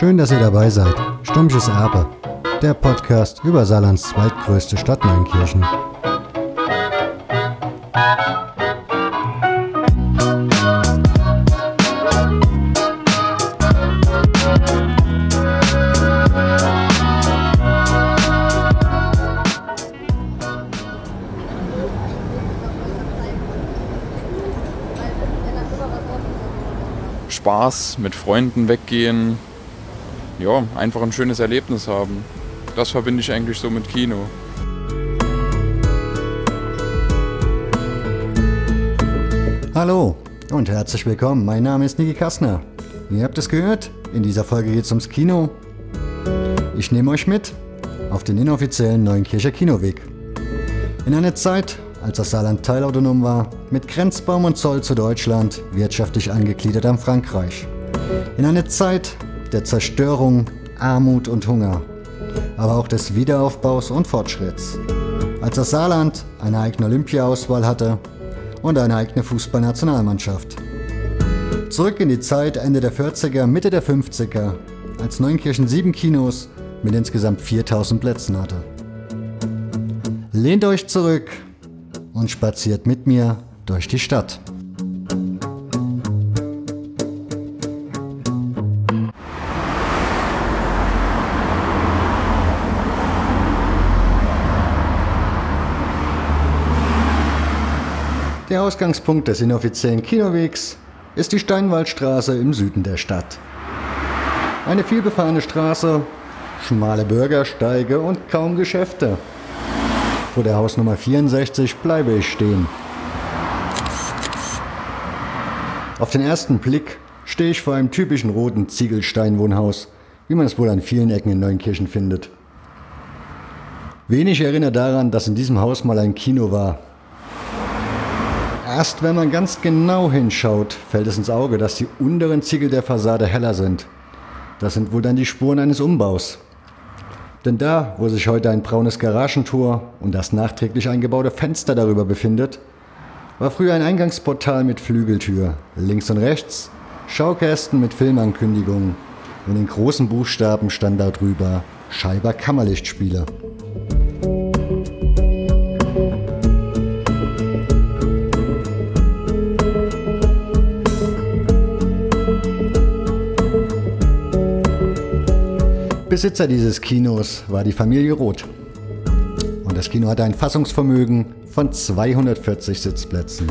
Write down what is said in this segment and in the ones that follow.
Schön, dass ihr dabei seid. Stumpfes Erbe, der Podcast über Saarlands zweitgrößte Stadt Neunkirchen. Spaß, mit Freunden weggehen, ja, einfach ein schönes Erlebnis haben. Das verbinde ich eigentlich so mit Kino. Hallo und herzlich willkommen. Mein Name ist Niki Kastner. Ihr habt es gehört, in dieser Folge geht es ums Kino. Ich nehme euch mit auf den inoffiziellen Neunkircher Kinoweg. In einer Zeit, als das Saarland teilautonom war, mit Grenzbaum und Zoll zu Deutschland, wirtschaftlich angegliedert an Frankreich. In einer Zeit der Zerstörung, Armut und Hunger, aber auch des Wiederaufbaus und Fortschritts. Als das Saarland eine eigene Olympiaauswahl hatte und eine eigene Fußballnationalmannschaft. Zurück in die Zeit Ende der 40er, Mitte der 50er, als Neunkirchen sieben Kinos mit insgesamt 4000 Plätzen hatte. Lehnt euch zurück und spaziert mit mir durch die Stadt. Der Ausgangspunkt des inoffiziellen Kinowegs ist die Steinwaldstraße im Süden der Stadt. Eine vielbefahrene Straße, schmale Bürgersteige und kaum Geschäfte. Vor der Hausnummer 64 bleibe ich stehen. Auf den ersten Blick stehe ich vor einem typischen roten Ziegelsteinwohnhaus, wie man es wohl an vielen Ecken in Neunkirchen findet. Wenig erinnert daran, dass in diesem Haus mal ein Kino war. Erst wenn man ganz genau hinschaut, fällt es ins Auge, dass die unteren Ziegel der Fassade heller sind. Das sind wohl dann die Spuren eines Umbaus. Denn da, wo sich heute ein braunes Garagentor und das nachträglich eingebaute Fenster darüber befindet, war früher ein Eingangsportal mit Flügeltür. Links und rechts Schaukästen mit Filmankündigungen und in großen Buchstaben stand da drüber Scheiber Kammerlichtspiele. Besitzer dieses Kinos war die Familie Roth. Und das Kino hatte ein Fassungsvermögen von 240 Sitzplätzen.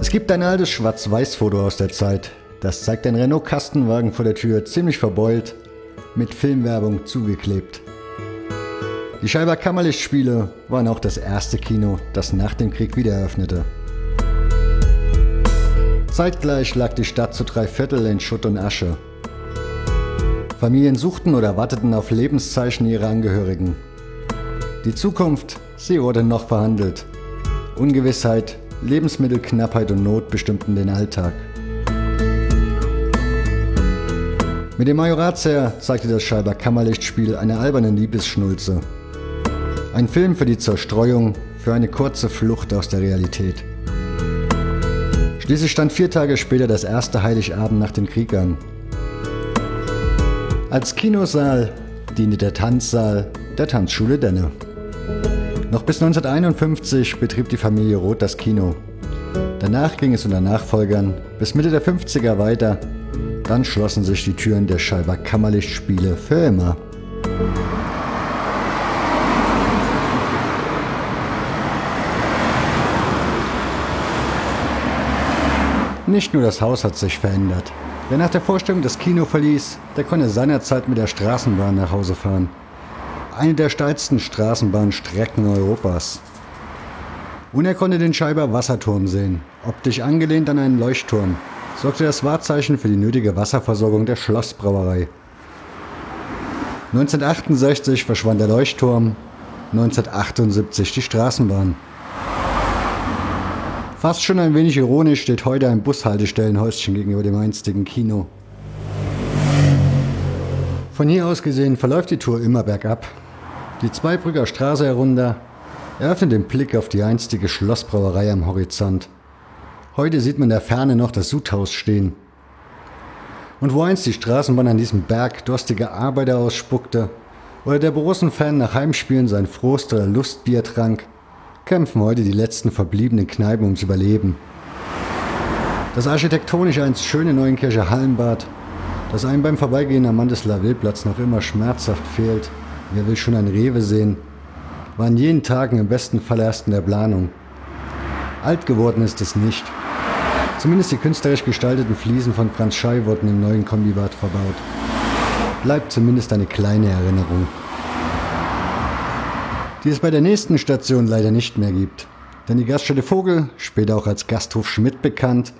Es gibt ein altes Schwarz-Weiß-Foto aus der Zeit. Das zeigt ein Renault-Kastenwagen vor der Tür, ziemlich verbeult, mit Filmwerbung zugeklebt. Die Scheiber Kammerlichtspiele waren auch das erste Kino, das nach dem Krieg wieder eröffnete. Zeitgleich lag die Stadt zu drei Viertel in Schutt und Asche. Familien suchten oder warteten auf Lebenszeichen ihrer Angehörigen. Die Zukunft, sie wurde noch verhandelt. Ungewissheit, Lebensmittelknappheit und Not bestimmten den Alltag. Mit dem Majoratsherr zeigte das Scheiber Kammerlichtspiel eine alberne Liebesschnulze. Ein Film für die Zerstreuung, für eine kurze Flucht aus der Realität. Schließlich stand vier Tage später das erste Heiligabend nach dem Krieg an. Als Kinosaal diente der Tanzsaal der Tanzschule Denne. Noch bis 1951 betrieb die Familie Roth das Kino. Danach ging es unter Nachfolgern bis Mitte der 50er weiter. Dann schlossen sich die Türen der Scheiber Kammerlichtspiele für immer. Nicht nur das Haus hat sich verändert. Wer nach der Vorstellung das Kino verließ, der konnte seinerzeit mit der Straßenbahn nach Hause fahren. Eine der steilsten Straßenbahnstrecken Europas. Und er konnte den Scheiber Wasserturm sehen, optisch angelehnt an einen Leuchtturm, sorgte das Wahrzeichen für die nötige Wasserversorgung der Schlossbrauerei. 1968 verschwand der Leuchtturm, 1978 die Straßenbahn. Fast schon ein wenig ironisch steht heute ein Bushaltestellenhäuschen gegenüber dem einstigen Kino. Von hier aus gesehen verläuft die Tour immer bergab. Die Zweibrücker Straße herunter eröffnet den Blick auf die einstige Schlossbrauerei am Horizont. Heute sieht man in der Ferne noch das Sudhaus stehen. Und wo einst die Straßenbahn an diesem Berg durstige Arbeiter ausspuckte oder der Borussen-Fan nach Heimspielen sein Frost oder Lustbier trank, kämpfen heute die letzten verbliebenen Kneipen ums Überleben. Das architektonisch einst schöne Neuenkircher Hallenbad, das einem beim Vorbeigehen am Mandeslaw-Wildplatz noch immer schmerzhaft fehlt, wer will schon ein Rewe sehen, war an jenen Tagen im besten Fall erst in der Planung. Alt geworden ist es nicht. Zumindest die künstlerisch gestalteten Fliesen von Franz Schei wurden im neuen Kombibad verbaut. Bleibt zumindest eine kleine Erinnerung. Die es bei der nächsten Station leider nicht mehr gibt. Denn die Gaststätte Vogel, später auch als Gasthof Schmidt bekannt,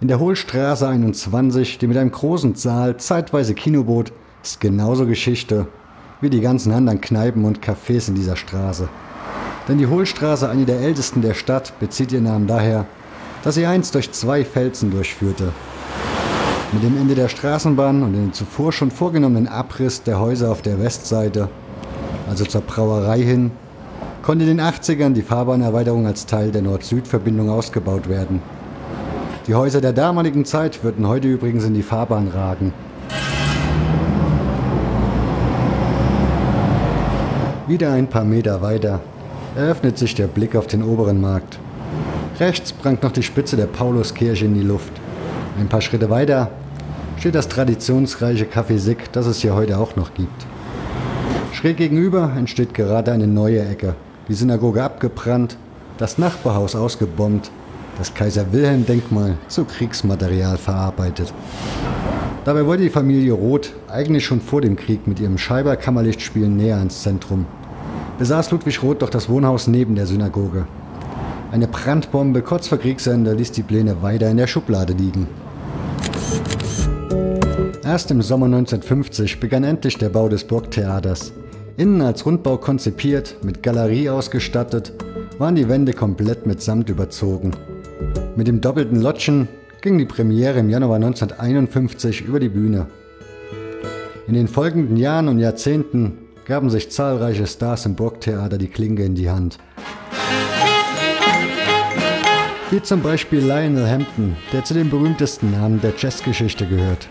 in der Hohlstraße 21, die mit einem großen Saal zeitweise Kino bot, ist genauso Geschichte wie die ganzen anderen Kneipen und Cafés in dieser Straße. Denn die Hohlstraße, eine der ältesten der Stadt, bezieht ihren Namen daher, dass sie einst durch zwei Felsen durchführte. Mit dem Ende der Straßenbahn und dem zuvor schon vorgenommenen Abriss der Häuser auf der Westseite, also zur Brauerei hin, konnte in den 80ern die Fahrbahnerweiterung als Teil der Nord-Süd-Verbindung ausgebaut werden. Die Häuser der damaligen Zeit würden heute übrigens in die Fahrbahn ragen. Wieder ein paar Meter weiter eröffnet sich der Blick auf den oberen Markt. Rechts prangt noch die Spitze der Pauluskirche in die Luft. Ein paar Schritte weiter steht das traditionsreiche Café Sick, das es hier heute auch noch gibt. Schräg gegenüber entsteht gerade eine neue Ecke. Die Synagoge abgebrannt, das Nachbarhaus ausgebombt, das Kaiser-Wilhelm-Denkmal zu Kriegsmaterial verarbeitet. Dabei wollte die Familie Roth eigentlich schon vor dem Krieg mit ihrem Scheiber-Kammerlichtspielen näher ans Zentrum. Besaß Ludwig Roth doch das Wohnhaus neben der Synagoge. Eine Brandbombe kurz vor Kriegsende ließ die Pläne weiter in der Schublade liegen. Erst im Sommer 1950 begann endlich der Bau des Burgtheaters. Innen als Rundbau konzipiert, mit Galerie ausgestattet, waren die Wände komplett mit Samt überzogen. Mit dem doppelten Lotschen ging die Premiere im Januar 1951 über die Bühne. In den folgenden Jahren und Jahrzehnten gaben sich zahlreiche Stars im Burgtheater die Klinge in die Hand. Wie zum Beispiel Lionel Hampton, der zu den berühmtesten Namen der Jazzgeschichte gehört.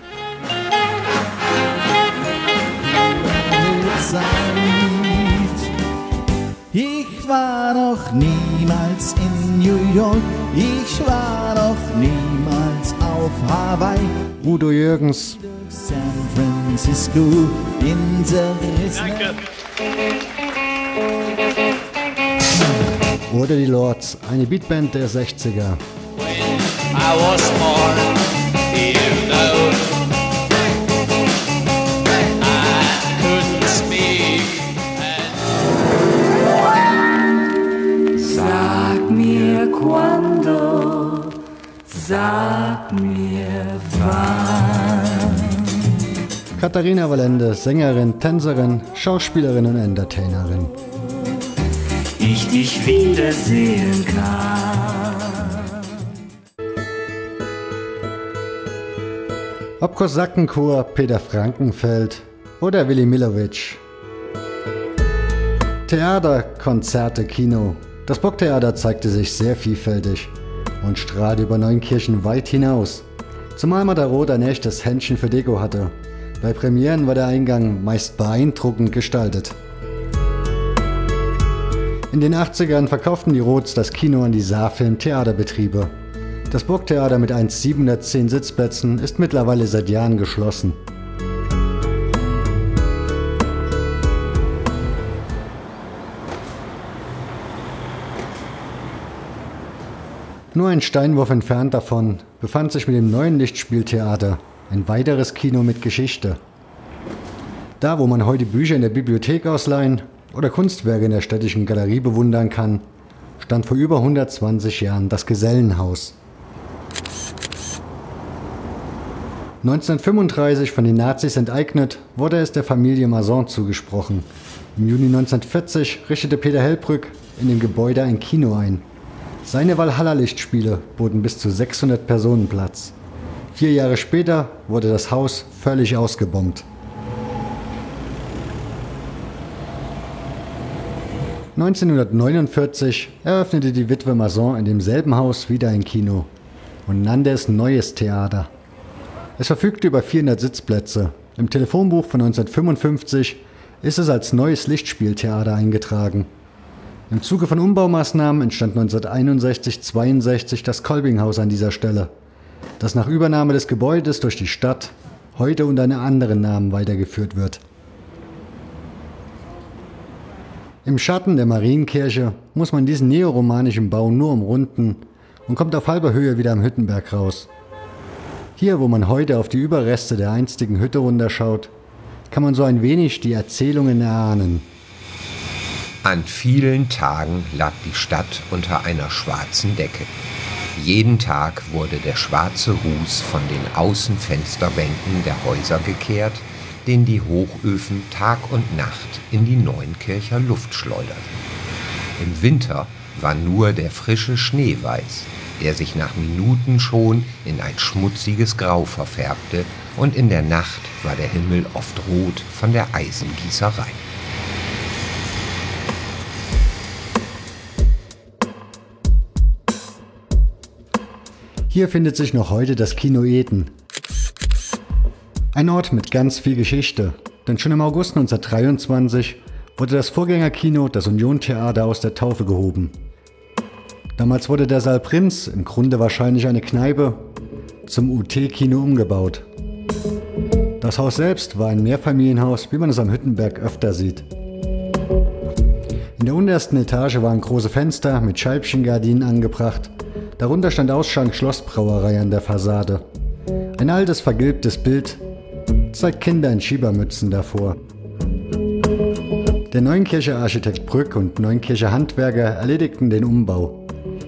Ich noch niemals in New York, ich war noch niemals auf Hawaii. Udo Jürgens, San Francisco in zerrissene oder die Lords, eine Beatband der 60er. I was born, you know. Sag mir wann. Katharina Valende, Sängerin, Tänzerin, Schauspielerin und Entertainerin. Ich dich wiedersehen kann. Ob Kosakenchor, Peter Frankenfeld oder Willy Millowitsch. Theater, Konzerte, Kino. Das Burgtheater zeigte sich sehr vielfältig und strahlte über Neunkirchen weit hinaus. Zumal man da Rot ein echtes Händchen für Deko hatte. Bei Premieren war der Eingang meist beeindruckend gestaltet. In den 80ern verkauften die Roths das Kino an die Saarfilm Theaterbetriebe. Das Burgtheater mit 1710 Sitzplätzen ist mittlerweile seit Jahren geschlossen. Nur ein Steinwurf entfernt davon befand sich mit dem neuen Lichtspieltheater ein weiteres Kino mit Geschichte. Da, wo man heute Bücher in der Bibliothek ausleihen oder Kunstwerke in der städtischen Galerie bewundern kann, stand vor über 120 Jahren das Gesellenhaus. 1935 von den Nazis enteignet, wurde es der Familie Masson zugesprochen. Im Juni 1940 richtete Peter Hellbrück in dem Gebäude ein Kino ein. Seine Valhalla-Lichtspiele boten bis zu 600 Personen Platz. Vier Jahre später wurde das Haus völlig ausgebombt. 1949 eröffnete die Witwe Masson in demselben Haus wieder ein Kino und nannte es Neues Theater. Es verfügte über 400 Sitzplätze. Im Telefonbuch von 1955 ist es als neues Lichtspieltheater eingetragen. Im Zuge von Umbaumaßnahmen entstand 1961-62 das Kolbinghaus an dieser Stelle, das nach Übernahme des Gebäudes durch die Stadt heute unter einem anderen Namen weitergeführt wird. Im Schatten der Marienkirche muss man diesen neoromanischen Bau nur umrunden und kommt auf halber Höhe wieder am Hüttenberg raus. Hier, wo man heute auf die Überreste der einstigen Hütte runterschaut, kann man so ein wenig die Erzählungen erahnen. An vielen Tagen lag die Stadt unter einer schwarzen Decke. Jeden Tag wurde der schwarze Ruß von den Außenfensterbänken der Häuser gekehrt, den die Hochöfen Tag und Nacht in die Neunkircher Luft schleuderten. Im Winter war nur der frische Schnee weiß, der sich nach Minuten schon in ein schmutziges Grau verfärbte, und in der Nacht war der Himmel oft rot von der Eisengießerei. Hier findet sich noch heute das Kino Eden. Ein Ort mit ganz viel Geschichte, denn schon im August 1923 wurde das Vorgängerkino, das Union Theater, aus der Taufe gehoben. Damals wurde der Saal Prinz, im Grunde wahrscheinlich eine Kneipe, zum UT-Kino umgebaut. Das Haus selbst war ein Mehrfamilienhaus, wie man es am Hüttenberg öfter sieht. In der untersten Etage waren große Fenster mit Scheibchengardinen angebracht. Darunter stand Ausschank Schlossbrauerei an der Fassade. Ein altes vergilbtes Bild zeigt Kinder in Schiebermützen davor. Der Neunkircher Architekt Brück und Neunkircher Handwerker erledigten den Umbau.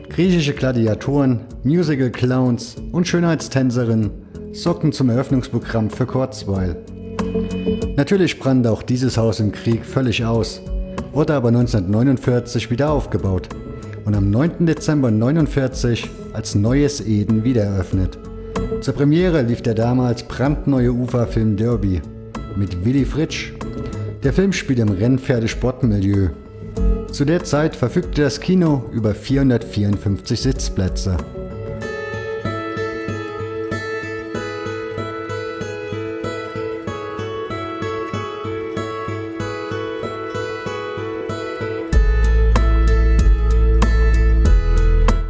Griechische Gladiatoren, Musical-Clowns und Schönheitstänzerinnen sorgten zum Eröffnungsprogramm für Kurzweil. Natürlich brannte auch dieses Haus im Krieg völlig aus, wurde aber 1949 wieder aufgebaut und am 9. Dezember 1949 als neues Eden wiedereröffnet. Zur Premiere lief der damals brandneue Uferfilm Derby mit Willy Fritsch. Der Film spielt im Rennpferdesportmilieu zu der Zeit verfügte das Kino über 454 Sitzplätze.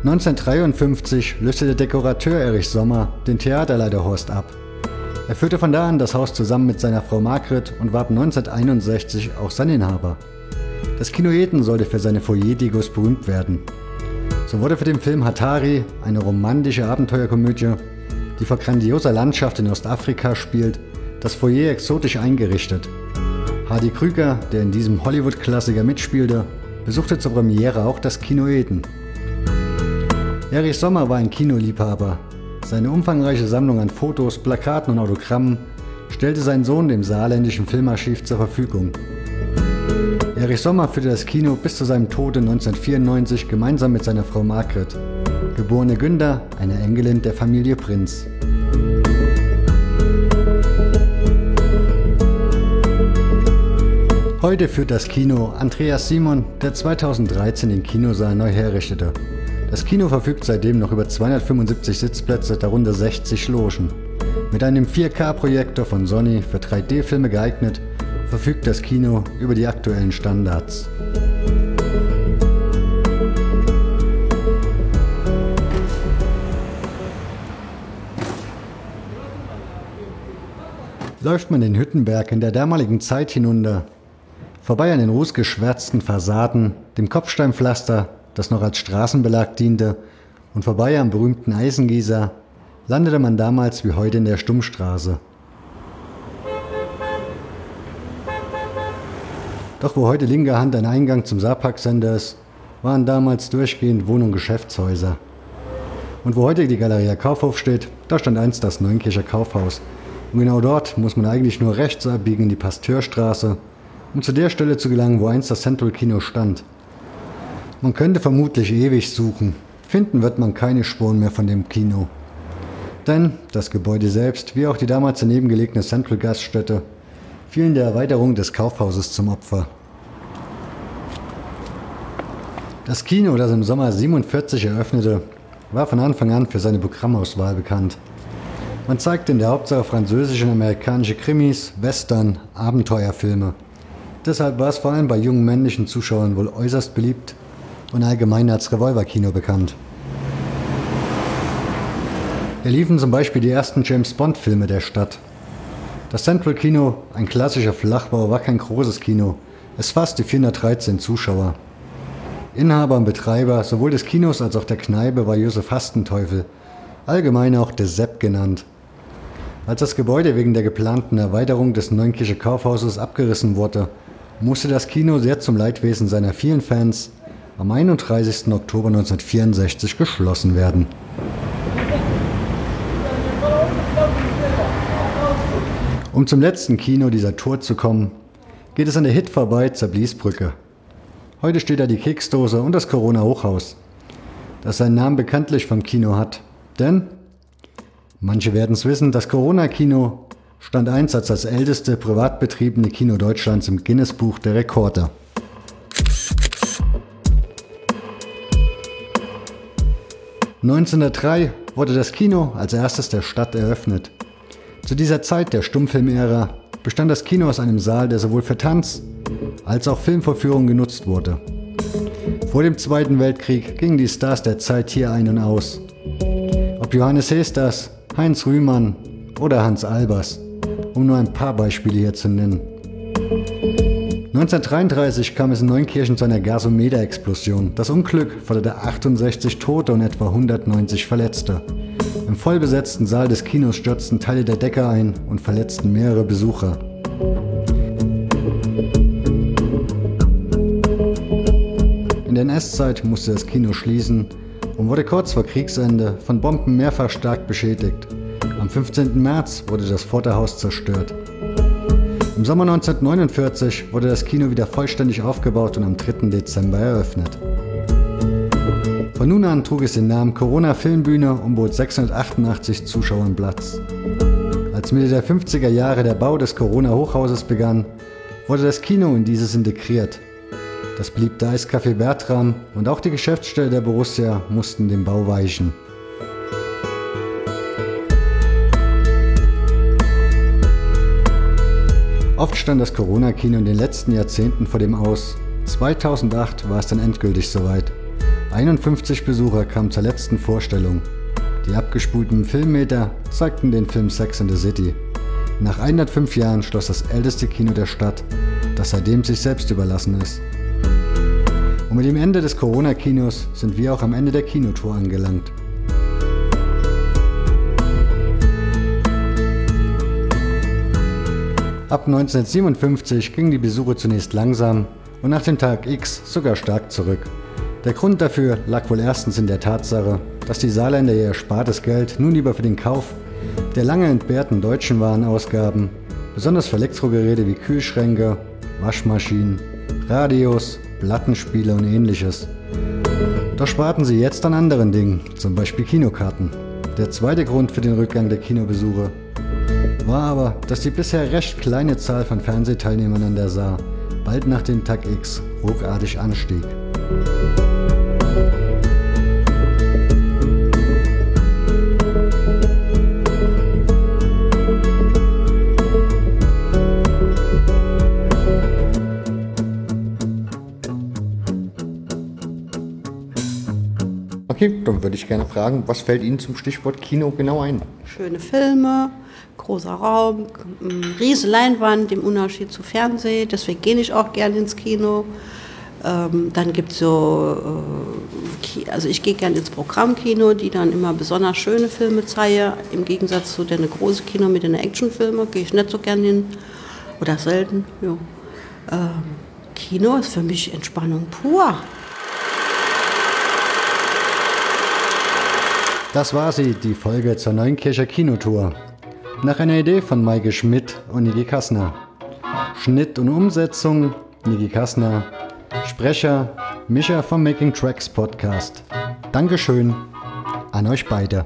(1953) löste der Dekorateur Erich Sommer den Theaterleiter Horst ab. Er führte von da an das Haus zusammen mit seiner Frau Margret und war ab 1961 auch sein Inhaber. Das Kino Eden sollte für seine Foyer-Degos berühmt werden. So wurde für den Film Hatari, eine romantische Abenteuerkomödie, die vor grandioser Landschaft in Ostafrika spielt, das Foyer exotisch eingerichtet. Hardy Krüger, der in diesem Hollywood-Klassiker mitspielte, besuchte zur Premiere auch das Kino Eden. Erich Sommer war ein Kinoliebhaber. Seine umfangreiche Sammlung an Fotos, Plakaten und Autogrammen stellte sein Sohn dem saarländischen Filmarchiv zur Verfügung. Erich Sommer führte das Kino bis zu seinem Tode 1994 gemeinsam mit seiner Frau Margret, geborene Günther, eine Enkelin der Familie Prinz. Heute führt das Kino Andreas Simon, der 2013 den Kinosaal neu herrichtete. Das Kino verfügt seitdem noch über 275 Sitzplätze, darunter 60 Logen. Mit einem 4K-Projektor von Sony für 3D-Filme geeignet, verfügt das Kino über die aktuellen Standards. Läuft man den Hüttenberg in der damaligen Zeit hinunter, vorbei an den rußgeschwärzten Fassaden, dem Kopfsteinpflaster, das noch als Straßenbelag diente, und vorbei am berühmten Eisengießer, landete man damals wie heute in der Stummstraße. Doch wo heute linker Hand ein Eingang zum Saarpark-Sender ist, waren damals durchgehend Wohn- und Geschäftshäuser. Und wo heute die Galeria Kaufhof steht, da stand einst das Neunkircher Kaufhaus. Und genau dort muss man eigentlich nur rechts abbiegen in die Pasteurstraße, um zu der Stelle zu gelangen, wo einst das Central Kino stand. Man könnte vermutlich ewig suchen. Finden wird man keine Spuren mehr von dem Kino. Denn das Gebäude selbst, wie auch die damals daneben gelegene Central Gaststätte, fielen der Erweiterung des Kaufhauses zum Opfer. Das Kino, das im Sommer 47 eröffnete, war von Anfang an für seine Programmauswahl bekannt. Man zeigt in der Hauptsache französische und amerikanische Krimis, Western, Abenteuerfilme. Deshalb war es vor allem bei jungen männlichen Zuschauern wohl äußerst beliebt und allgemein als Revolverkino bekannt. Hier liefen zum Beispiel die ersten James Bond-Filme der Stadt. Das Central Kino, ein klassischer Flachbau, war kein großes Kino. Es fasste 413 Zuschauer. Inhaber und Betreiber sowohl des Kinos als auch der Kneipe war Josef Hastenteufel, allgemein auch der Sepp genannt. Als das Gebäude wegen der geplanten Erweiterung des Neunkircher Kaufhauses abgerissen wurde, musste das Kino sehr zum Leidwesen seiner vielen Fans am 31. Oktober 1964 geschlossen werden. Um zum letzten Kino dieser Tour zu kommen, geht es an der Hit vorbei zur Bliesbrücke. Heute steht da die Keksdose und das Corona-Hochhaus, das seinen Namen bekanntlich vom Kino hat. Denn, manche werden es wissen, das Corona-Kino stand einst als das älteste privat betriebene Kino Deutschlands im Guinness-Buch der Rekorde. (1903) wurde das Kino als erstes der Stadt eröffnet. Zu dieser Zeit der Stummfilmära bestand das Kino aus einem Saal, der sowohl für Tanz als auch Filmvorführungen genutzt wurde. Vor dem Zweiten Weltkrieg gingen die Stars der Zeit hier ein und aus. Ob Johannes Hesters, Heinz Rühmann oder Hans Albers, um nur ein paar Beispiele hier zu nennen. 1933 kam es in Neunkirchen zu einer Gasometer-Explosion. Das Unglück forderte 68 Tote und etwa 190 Verletzte. Im vollbesetzten Saal des Kinos stürzten Teile der Decke ein und verletzten mehrere Besucher. In der NS-Zeit musste das Kino schließen und wurde kurz vor Kriegsende von Bomben mehrfach stark beschädigt. Am 15. März wurde das Vorderhaus zerstört. Im Sommer 1949 wurde das Kino wieder vollständig aufgebaut und am 3. Dezember eröffnet. Von nun an trug es den Namen Corona Filmbühne und bot 688 Zuschauern Platz. Als Mitte der 50er Jahre der Bau des Corona Hochhauses begann, wurde das Kino in dieses integriert. Das blieb der Eiscafé Bertram und auch die Geschäftsstelle der Borussia mussten dem Bau weichen. Oft stand das Corona-Kino in den letzten Jahrzehnten vor dem Aus. 2008 war es dann endgültig soweit. 51 Besucher kamen zur letzten Vorstellung. Die abgespulten Filmmeter zeigten den Film Sex in the City. Nach 105 Jahren schloss das älteste Kino der Stadt, das seitdem sich selbst überlassen ist. Und mit dem Ende des Corona-Kinos sind wir auch am Ende der Kinotour angelangt. Ab 1957 gingen die Besuche zunächst langsam und nach dem Tag X sogar stark zurück. Der Grund dafür lag wohl erstens in der Tatsache, dass die Saarländer ihr erspartes Geld nun lieber für den Kauf der lange entbehrten deutschen Waren ausgaben, besonders für Elektrogeräte wie Kühlschränke, Waschmaschinen, Radios, Plattenspiele und ähnliches. Doch sparten sie jetzt an anderen Dingen, zum Beispiel Kinokarten. Der zweite Grund für den Rückgang der Kinobesuche war aber, dass die bisher recht kleine Zahl von Fernsehteilnehmern an der Saar bald nach dem Tag X ruckartig anstieg. Dann würde ich gerne fragen, was fällt Ihnen zum Stichwort Kino genau ein? Schöne Filme, großer Raum, riesige Leinwand im Unterschied zu Fernsehen. Deswegen gehe ich auch gerne ins Kino. Ähm, dann gibt es so, äh, also ich gehe gerne ins Programmkino, die dann immer besonders schöne Filme zeigen. Im Gegensatz zu den großen Kino mit den Actionfilmen gehe ich nicht so gerne hin oder selten. Ja. Ähm, Kino ist für mich Entspannung pur. Das war sie, die Folge zur neuen Kircher Kinotour. Nach einer Idee von Maike Schmidt und Niki Kassner. Schnitt und Umsetzung Niki Kassner. Sprecher Micha vom Making Tracks Podcast. Dankeschön an euch beide.